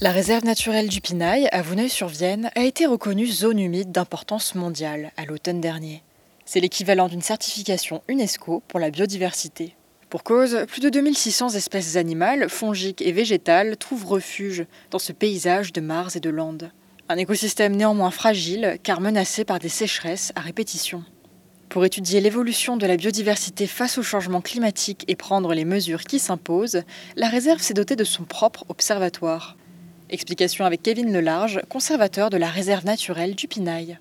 La réserve naturelle du Pinail, à Vouneuil-sur-Vienne, a été reconnue zone humide d'importance mondiale à l'automne dernier. C'est l'équivalent d'une certification UNESCO pour la biodiversité. Pour cause, plus de 2600 espèces animales, fongiques et végétales trouvent refuge dans ce paysage de mares et de landes. Un écosystème néanmoins fragile car menacé par des sécheresses à répétition. Pour étudier l'évolution de la biodiversité face au changement climatique et prendre les mesures qui s'imposent, la réserve s'est dotée de son propre observatoire. Explication avec Kevin Lelarge, conservateur de la réserve naturelle du Pinail.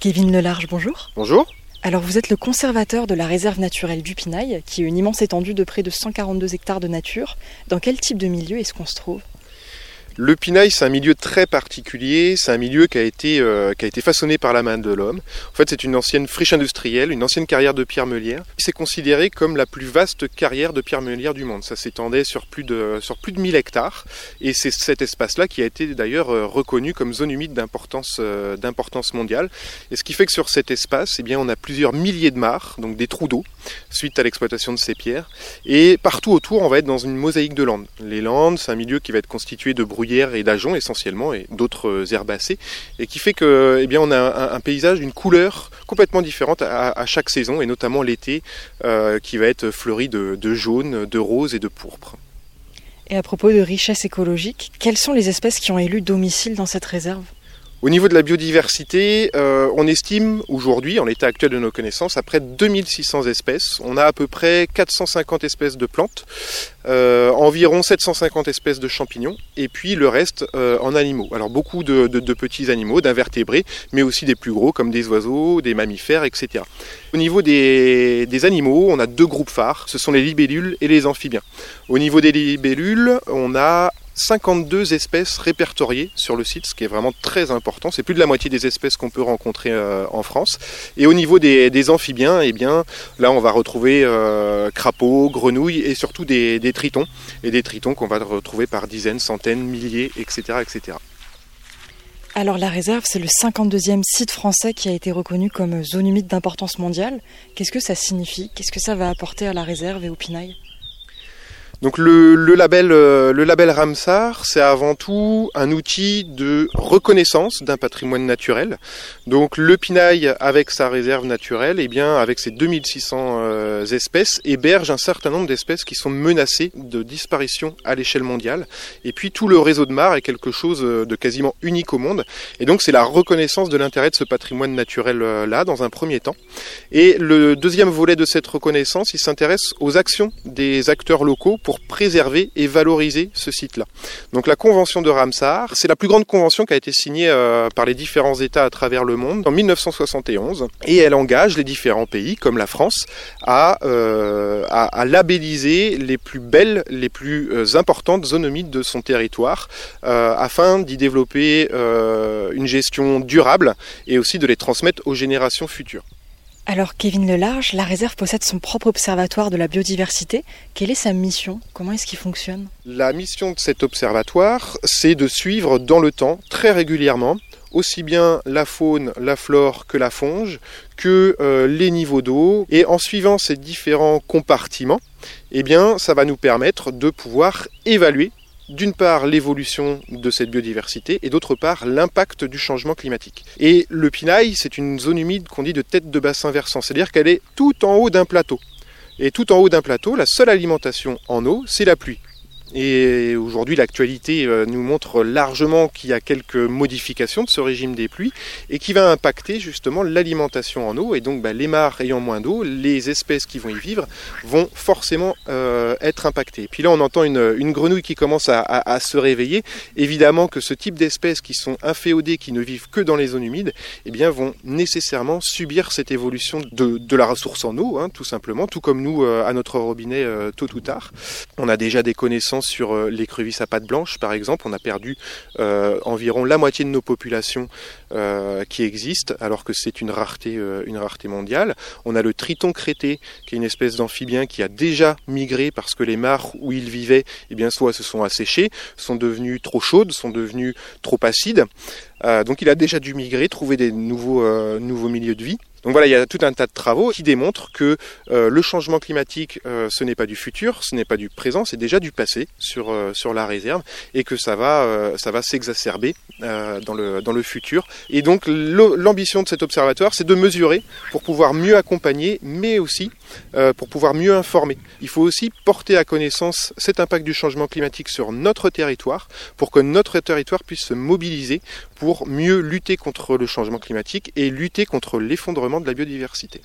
Kevin Lelarge, bonjour. Bonjour. Alors vous êtes le conservateur de la réserve naturelle du Pinail, qui est une immense étendue de près de 142 hectares de nature. Dans quel type de milieu est-ce qu'on se trouve? Le pinail, c'est un milieu très particulier, c'est un milieu qui a, été, euh, qui a été façonné par la main de l'homme. En fait, c'est une ancienne friche industrielle, une ancienne carrière de pierre meulière. C'est considéré comme la plus vaste carrière de pierre meulière du monde. Ça s'étendait sur, plus de, sur plus de 1000 hectares. Et c'est cet espace-là qui a été d'ailleurs euh, reconnu comme zone humide d'importance euh, d'importance mondiale. Et ce qui fait que sur cet espace, eh bien, on a plusieurs milliers de mares, donc des trous d'eau, suite à l'exploitation de ces pierres. Et partout autour, on va être dans une mosaïque de landes. Les landes, c'est un milieu qui va être constitué de et d'ajoncs essentiellement et d'autres euh, herbacées et qui fait que eh on a un, paysage d'une couleur complètement différente à, chaque saison et notamment l'été euh, qui va être fleuri de, de jaune, de rose et de pourpre. Et à propos de richesse écologique, quelles sont les espèces qui ont élu domicile dans cette réserve? Au niveau de la biodiversité, euh, on estime aujourd'hui, en l'état actuel de nos connaissances, à près de 2600 espèces. On a à peu près 450 espèces de plantes, euh, environ 750 espèces de champignons, et puis le reste euh, en animaux. Alors beaucoup de, petits animaux, d'invertébrés, mais aussi des plus gros comme des oiseaux, des mammifères, etc. Au niveau des, des animaux, on a deux groupes phares, ce sont les libellules et les amphibiens. Au niveau des libellules, on a 52 espèces répertoriées sur le site, ce qui est vraiment très important. C'est plus de la moitié des espèces qu'on peut rencontrer euh, en France. Et au niveau des, amphibiens, eh là, on va retrouver euh, crapauds, grenouilles et surtout des, tritons. Et des tritons qu'on va retrouver par dizaines, centaines, milliers, etc. etc. Alors la réserve, c'est le 52e site français qui a été reconnu comme zone humide d'importance mondiale. Qu'est-ce que ça signifie? Qu'est-ce que ça va apporter à la réserve et au pinail? Donc le, label, euh, le label Ramsar, c'est avant tout un outil de reconnaissance d'un patrimoine naturel. Donc le pinail, avec sa réserve naturelle, et eh bien avec ses 2600 euh, espèces, héberge un certain nombre d'espèces qui sont menacées de disparition à l'échelle mondiale. Et puis tout le réseau de mares est quelque chose euh, de quasiment unique au monde. Et donc c'est la reconnaissance de l'intérêt de ce patrimoine naturel-là dans un premier temps. Et le deuxième volet de cette reconnaissance, il s'intéresse aux actions des acteurs locaux préserver et valoriser ce site-là. Donc la convention de Ramsar, c'est la plus grande convention qui a été signée euh, par les différents États à travers le monde en 1971 et elle engage les différents pays comme la France à, euh, labelliser les plus belles, les plus euh, importantes zones humides de son territoire afin d'y développer une gestion durable et aussi de les transmettre aux générations futures. Alors Kevin Lelarge, la réserve possède son propre observatoire de la biodiversité. Quelle est sa mission? Comment est-ce qu'il fonctionne? La mission de cet observatoire, c'est de suivre dans le temps, très régulièrement, aussi bien la faune, la flore que la fonge, que euh, les niveaux d'eau. Et en suivant ces différents compartiments, eh bien, ça va nous permettre de pouvoir évaluer d'une part l'évolution de cette biodiversité et d'autre part l'impact du changement climatique. Et le Pinail, c'est une zone humide qu'on dit de tête de bassin versant, c'est-à-dire qu'elle est tout en haut d'un plateau. Et tout en haut d'un plateau, la seule alimentation en eau, c'est la pluie. Et aujourd'hui, l'actualité euh, nous montre largement qu'il y a quelques modifications de ce régime des pluies et qui va impacter justement l'alimentation en eau. Et donc, bah, les mares ayant moins d'eau, les espèces qui vont y vivre vont forcément euh, être impactées. puis là, on entend une, grenouille qui commence à, se réveiller. Évidemment que ce type d'espèces qui sont inféodées, qui ne vivent que dans les zones humides, eh bien, vont nécessairement subir cette évolution de, la ressource en eau, hein, tout simplement, tout comme nous euh, à notre robinet tôt ou tard. On a déjà des connaissances sur euh, les crevisses à pattes blanches, par exemple. On a perdu environ la moitié de nos populations qui existent, alors que c'est une rareté, mondiale. On a le triton crété, qui est une espèce d'amphibien qui a déjà migré parce que les mares où il vivait, eh soit se sont asséchées, sont devenues trop chaudes, sont devenues trop acides. donc il a déjà dû migrer, trouver des nouveaux milieux de vie. Donc voilà, il y a tout un tas de travaux qui démontrent que euh, le changement climatique, euh, ce n'est pas du futur, ce n'est pas du présent, c'est déjà du passé sur, euh, sur la réserve et que ça va, va s'exacerber dans, le, dans le futur. Et donc l'ambition de cet observatoire, c'est de mesurer pour pouvoir mieux accompagner, mais aussi pour pouvoir mieux informer. Il faut aussi porter à connaissance cet impact du changement climatique sur notre territoire pour que notre territoire puisse se mobiliser pour mieux lutter contre le changement climatique et lutter contre l'effondrement de la biodiversité.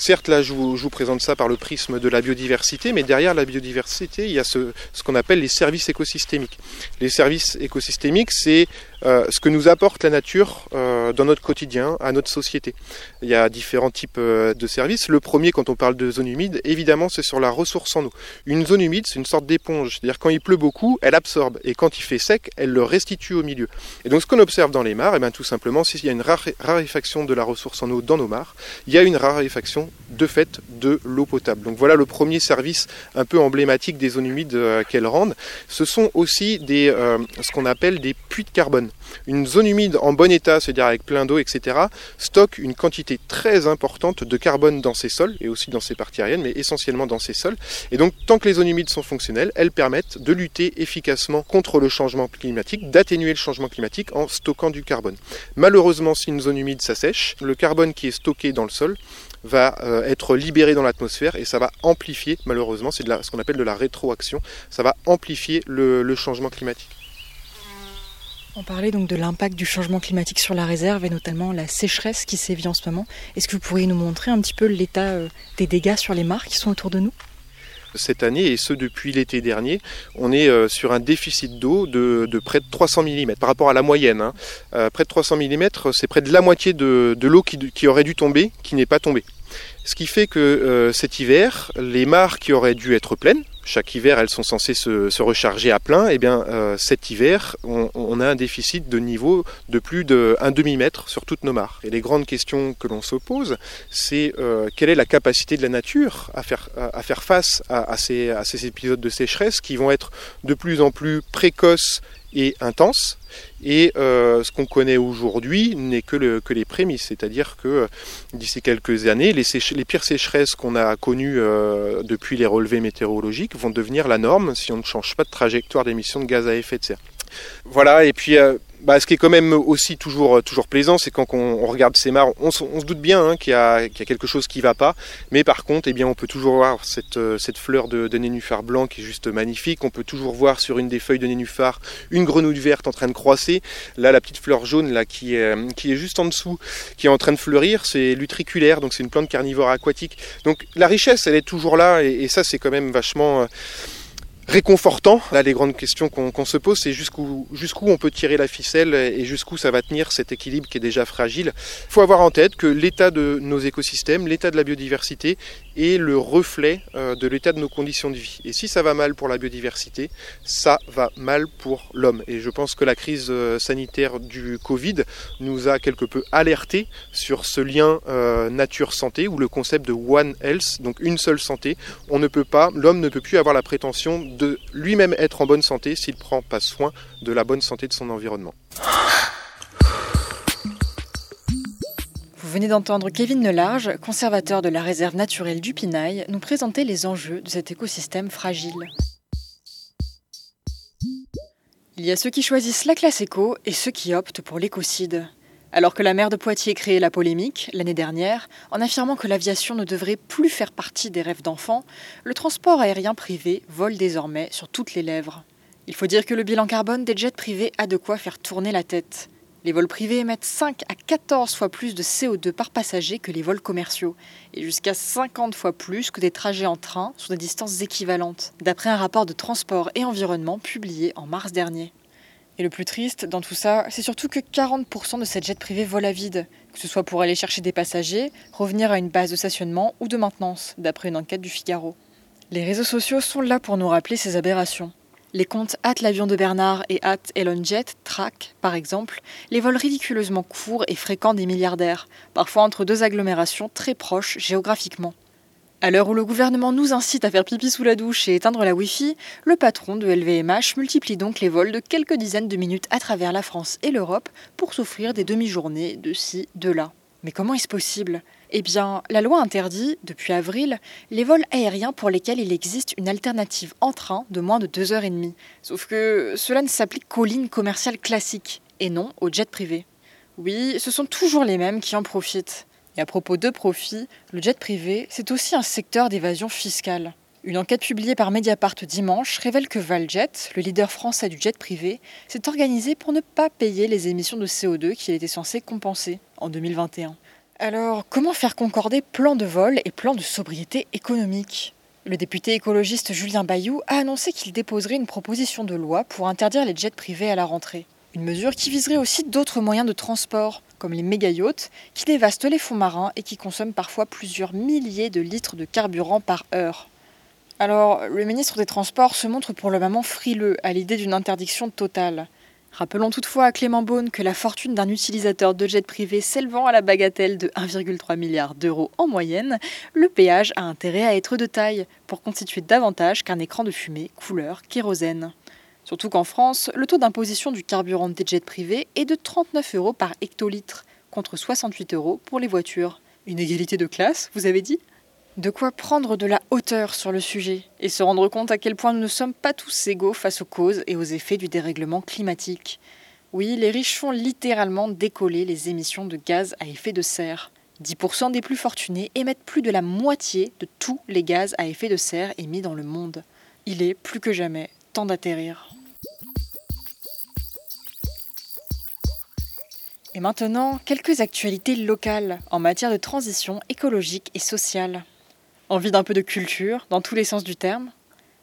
Certes, là, je vous, présente ça par le prisme de la biodiversité, mais derrière la biodiversité, il y a ce, qu'on appelle les services écosystémiques. Les services écosystémiques, c'est euh, ce que nous apporte la nature euh, dans notre quotidien, à notre société. Il y a différents types euh, de services. Le premier, quand on parle de zone humide, évidemment, c'est sur la ressource en eau. Une zone humide, c'est une sorte d'éponge. C'est-à-dire quand il pleut beaucoup, elle absorbe. Et quand il fait sec, elle le restitue au milieu. Et donc ce qu'on observe dans les mares, et eh bien, tout simplement, s'il y a une raréfaction de la ressource en eau dans nos mares, il y a une raréfaction de fait de l'eau potable. Donc voilà le premier service un peu emblématique des zones humides qu'elles rendent. Ce sont aussi des, ce qu'on appelle des puits de carbone. Une zone humide en bon état, c'est-à-dire avec plein d'eau, etc., stocke une quantité très importante de carbone dans ses sols et aussi dans ses parties aériennes, mais essentiellement dans ses sols. Et donc, tant que les zones humides sont fonctionnelles, elles permettent de lutter efficacement contre le changement climatique, d'atténuer le changement climatique en stockant du carbone. Malheureusement, si une zone humide s'assèche, le carbone qui est stocké dans le sol va euh, être libéré dans l'atmosphère et ça va amplifier, malheureusement, c'est ce qu'on appelle de la rétroaction, ça va amplifier le changement climatique. On parlait donc de l'impact du changement climatique sur la réserve et notamment la sécheresse qui sévit en ce moment. Est-ce que vous pourriez nous montrer un petit peu l'état euh, des dégâts sur les mares qui sont autour de nous? Cette année, et ce depuis l'été dernier, on est euh, sur un déficit d'eau de, près de 300 mm par rapport à la moyenne. Hein. Euh, près de 300 mm, c'est près de la moitié de, l'eau qui, aurait dû tomber, qui n'est pas tombée. Ce qui fait que cet hiver, les mares qui auraient dû être pleines, chaque hiver, elles sont censées se, recharger à plein. Et eh bien, euh, cet hiver, on, a un déficit de niveau de plus d'un demi-mètre sur toutes nos mares. Et les grandes questions que l'on se pose, c'est euh, quelle est la capacité de la nature à faire, à, faire face à, ces, épisodes de sécheresse qui vont être de plus en plus précoces et intenses et euh, ce qu'on connaît aujourd'hui n'est que, les prémices, c'est-à-dire que d'ici quelques années, les, pires sécheresses qu'on a connues depuis les relevés météorologiques vont devenir la norme si on ne change pas de trajectoire d'émissions de gaz à effet de serre. Voilà, et puis bah, ce qui est quand même aussi toujours, toujours plaisant, c'est quand on, regarde ces mares, on, se doute bien hein, qu'il y, a quelque chose qui ne va pas, mais par contre, eh bien, on peut toujours voir cette, euh, cette fleur de, nénuphar blanc qui est juste magnifique. On peut toujours voir sur une des feuilles de nénuphar une grenouille verte en train de croisser. Là, la petite fleur jaune là, qui, est, qui est juste en dessous, qui est en train de fleurir, c'est l'utriculaire, donc c'est une plante carnivore aquatique. Donc la richesse, elle est toujours là, et, ça, c'est quand même vachement... Euh, réconfortant. Là, les grandes questions qu'on se pose, c'est jusqu'où jusqu'où on peut tirer la ficelle et jusqu'où ça va tenir cet équilibre qui est déjà fragile. Il faut avoir en tête que l'état de nos écosystèmes, l'état de la biodiversité est le reflet euh, de l'état de nos conditions de vie. Et si ça va mal pour la biodiversité, ça va mal pour l'homme. Et je pense que la crise euh, sanitaire du Covid nous a quelque peu alerté sur ce lien euh, nature-santé ou le concept de One Health, donc une seule santé. On ne peut pas, l'homme ne peut plus avoir la prétention de lui-même être en bonne santé s'il ne prend pas soin de la bonne santé de son environnement. Vous venez d'entendre Kevin Nelarge, conservateur de la réserve naturelle du Pinail, nous présenter les enjeux de cet écosystème fragile. Il y a ceux qui choisissent la classe éco et ceux qui optent pour l'écocide. Alors que la maire de Poitiers créait la polémique l'année dernière en affirmant que l'aviation ne devrait plus faire partie des rêves d'enfants, le transport aérien privé vole désormais sur toutes les lèvres. Il faut dire que le bilan carbone des jets privés a de quoi faire tourner la tête. Les vols privés émettent 5 à 14 fois plus de CO2 par passager que les vols commerciaux, et jusqu'à 50 fois plus que des trajets en train sur des distances équivalentes, d'après un rapport de transport et environnement publié en mars dernier. Et le plus triste dans tout ça, c'est surtout que 40% de cette jet privée volent à vide, que ce soit pour aller chercher des passagers, revenir à une base de stationnement ou de maintenance, d'après une enquête du Figaro. Les réseaux sociaux sont là pour nous rappeler ces aberrations. Les comptes hâte l'avion de Bernard et hâte ElonJet traquent, par exemple, les vols ridiculeusement courts et fréquents des milliardaires, parfois entre deux agglomérations très proches géographiquement. À l'heure où le gouvernement nous incite à faire pipi sous la douche et éteindre la Wi-Fi, le patron de LVMH multiplie donc les vols de quelques dizaines de minutes à travers la France et l'Europe pour s'offrir des demi-journées de ci, de là. Mais comment est-ce possible? Eh bien, la loi interdit, depuis avril, les vols aériens pour lesquels il existe une alternative en train de moins de 2 heures et demie. Sauf que cela ne s'applique qu'aux lignes commerciales classiques, et non aux jets privés. Oui, ce sont toujours les mêmes qui en profitent. Et à propos de profit, le jet privé, c'est aussi un secteur d'évasion fiscale. Une enquête publiée par Mediapart dimanche révèle que Valjet, le leader français du jet privé, s'est organisé pour ne pas payer les émissions de CO2 qu'il était censé compenser en 2021. Alors, comment faire concorder plan de vol et plan de sobriété économique? Le député écologiste Julien Bayou a annoncé qu'il déposerait une proposition de loi pour interdire les jets privés à la rentrée. Une mesure qui viserait aussi d'autres moyens de transport, comme les méga-yachts, qui dévastent les fonds marins et qui consomment parfois plusieurs milliers de litres de carburant par heure. Alors, le ministre des Transports se montre pour le moment frileux à l'idée d'une interdiction totale. Rappelons toutefois à Clément Beaune que la fortune d'un utilisateur de jet privé s'élevant à la bagatelle de 1,3 milliard d'euros en moyenne, le péage a intérêt à être de taille pour constituer davantage qu'un écran de fumée couleur kérosène. Surtout qu'en France, le taux d'imposition du carburant des jets privés est de 39 euros par hectolitre, contre 68 euros pour les voitures. Une égalité de classe, vous avez dit? De quoi prendre de la hauteur sur le sujet et se rendre compte à quel point nous ne sommes pas tous égaux face aux causes et aux effets du dérèglement climatique. Oui, les riches font littéralement décoller les émissions de gaz à effet de serre. 10% des plus fortunés émettent plus de la moitié de tous les gaz à effet de serre émis dans le monde. Il est plus que jamais temps d'atterrir. Et maintenant, quelques actualités locales en matière de transition écologique et sociale. Envie d'un peu de culture, dans tous les sens du terme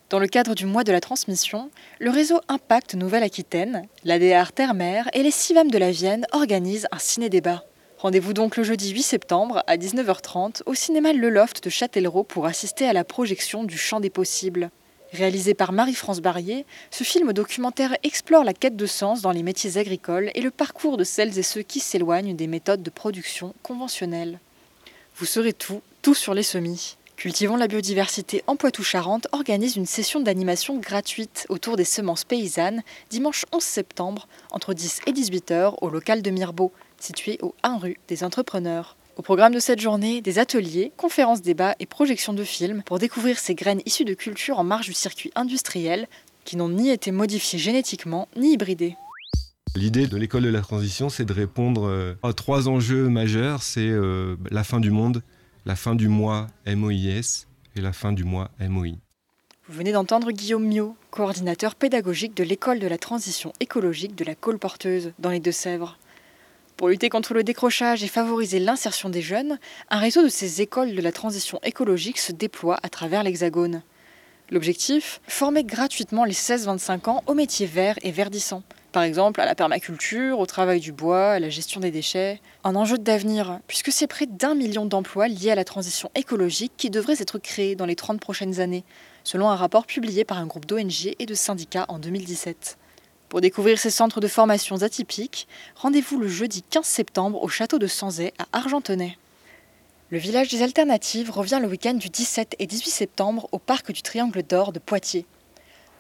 Dans le cadre du mois de la transmission, le réseau Impact Nouvelle-Aquitaine, l'ADR Terre-Mer et les CIVAM de la Vienne organisent un ciné-débat. Rendez-vous donc le jeudi 8 septembre à 19h30 au cinéma Le Loft de Châtellerault pour assister à la projection du Champ des Possibles. Réalisé par Marie-France Barrier, ce film documentaire explore la quête de sens dans les métiers agricoles et le parcours de celles et ceux qui s'éloignent des méthodes de production conventionnelles. Vous saurez tout, tout sur les semis. Cultivons la biodiversité en Poitou-Charentes organise une session d'animation gratuite autour des semences paysannes dimanche 11 septembre entre 10 et 18 heures au local de Mirbeau, situé au 1 rue des Entrepreneurs. Au programme de cette journée, des ateliers, conférences débats et projections de films pour découvrir ces graines issues de cultures en marge du circuit industriel qui n'ont ni été modifiées génétiquement ni hybridées. L'idée de l'école de la transition, c'est de répondre euh, à trois enjeux majeurs. C'est euh, la fin du monde, la fin du mois MOIS et la fin du mois MOI. Vous venez d'entendre Guillaume Miot, coordinateur pédagogique de l'école de la transition écologique de la Colporteuse dans les Deux-Sèvres. Pour lutter contre le décrochage et favoriser l'insertion des jeunes, un réseau de ces écoles de la transition écologique se déploie à travers l'Hexagone. L'objectif? Former gratuitement les 16-25 ans aux métiers verts et verdissants, par exemple à la permaculture, au travail du bois, à la gestion des déchets. Un enjeu d'avenir, puisque c'est près d'un million d'emplois liés à la transition écologique qui devraient être créés dans les 30 prochaines années, selon un rapport publié par un groupe d'ONG et de syndicats en 2017. Pour découvrir ces centres de formation atypiques, rendez-vous le jeudi 15 septembre au château de Sanzay à Argentonnet. Le village des alternatives revient le week-end du 17 et 18 septembre au parc du Triangle d'Or de Poitiers.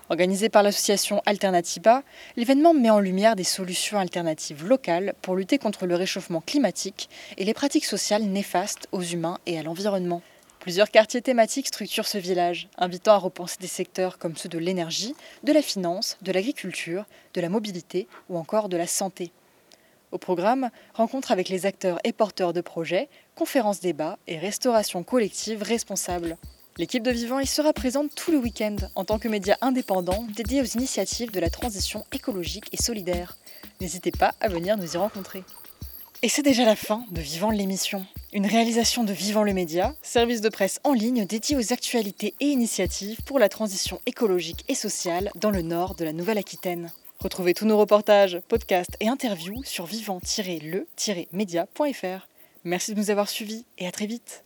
Organisé par l'association Alternativa, l'événement met en lumière des solutions alternatives locales pour lutter contre le réchauffement climatique et les pratiques sociales néfastes aux humains et à l'environnement. Plusieurs quartiers thématiques structurent ce village, invitant à repenser des secteurs comme ceux de l'énergie, de la finance, de l'agriculture, de la mobilité ou encore de la santé. Au programme, rencontres avec les acteurs et porteurs de projets, conférences débats et restauration collective responsable. L'équipe de Vivant y sera présente tout le week-end en tant que média indépendant dédié aux initiatives de la transition écologique et solidaire. N'hésitez pas à venir nous y rencontrer. Et c'est déjà la fin de Vivant l'émission, une réalisation de Vivant le Média, service de presse en ligne dédié aux actualités et initiatives pour la transition écologique et sociale dans le nord de la Nouvelle-Aquitaine. Retrouvez tous nos reportages, podcasts et interviews sur vivant-le-média.fr. Merci de nous avoir suivis et à très vite.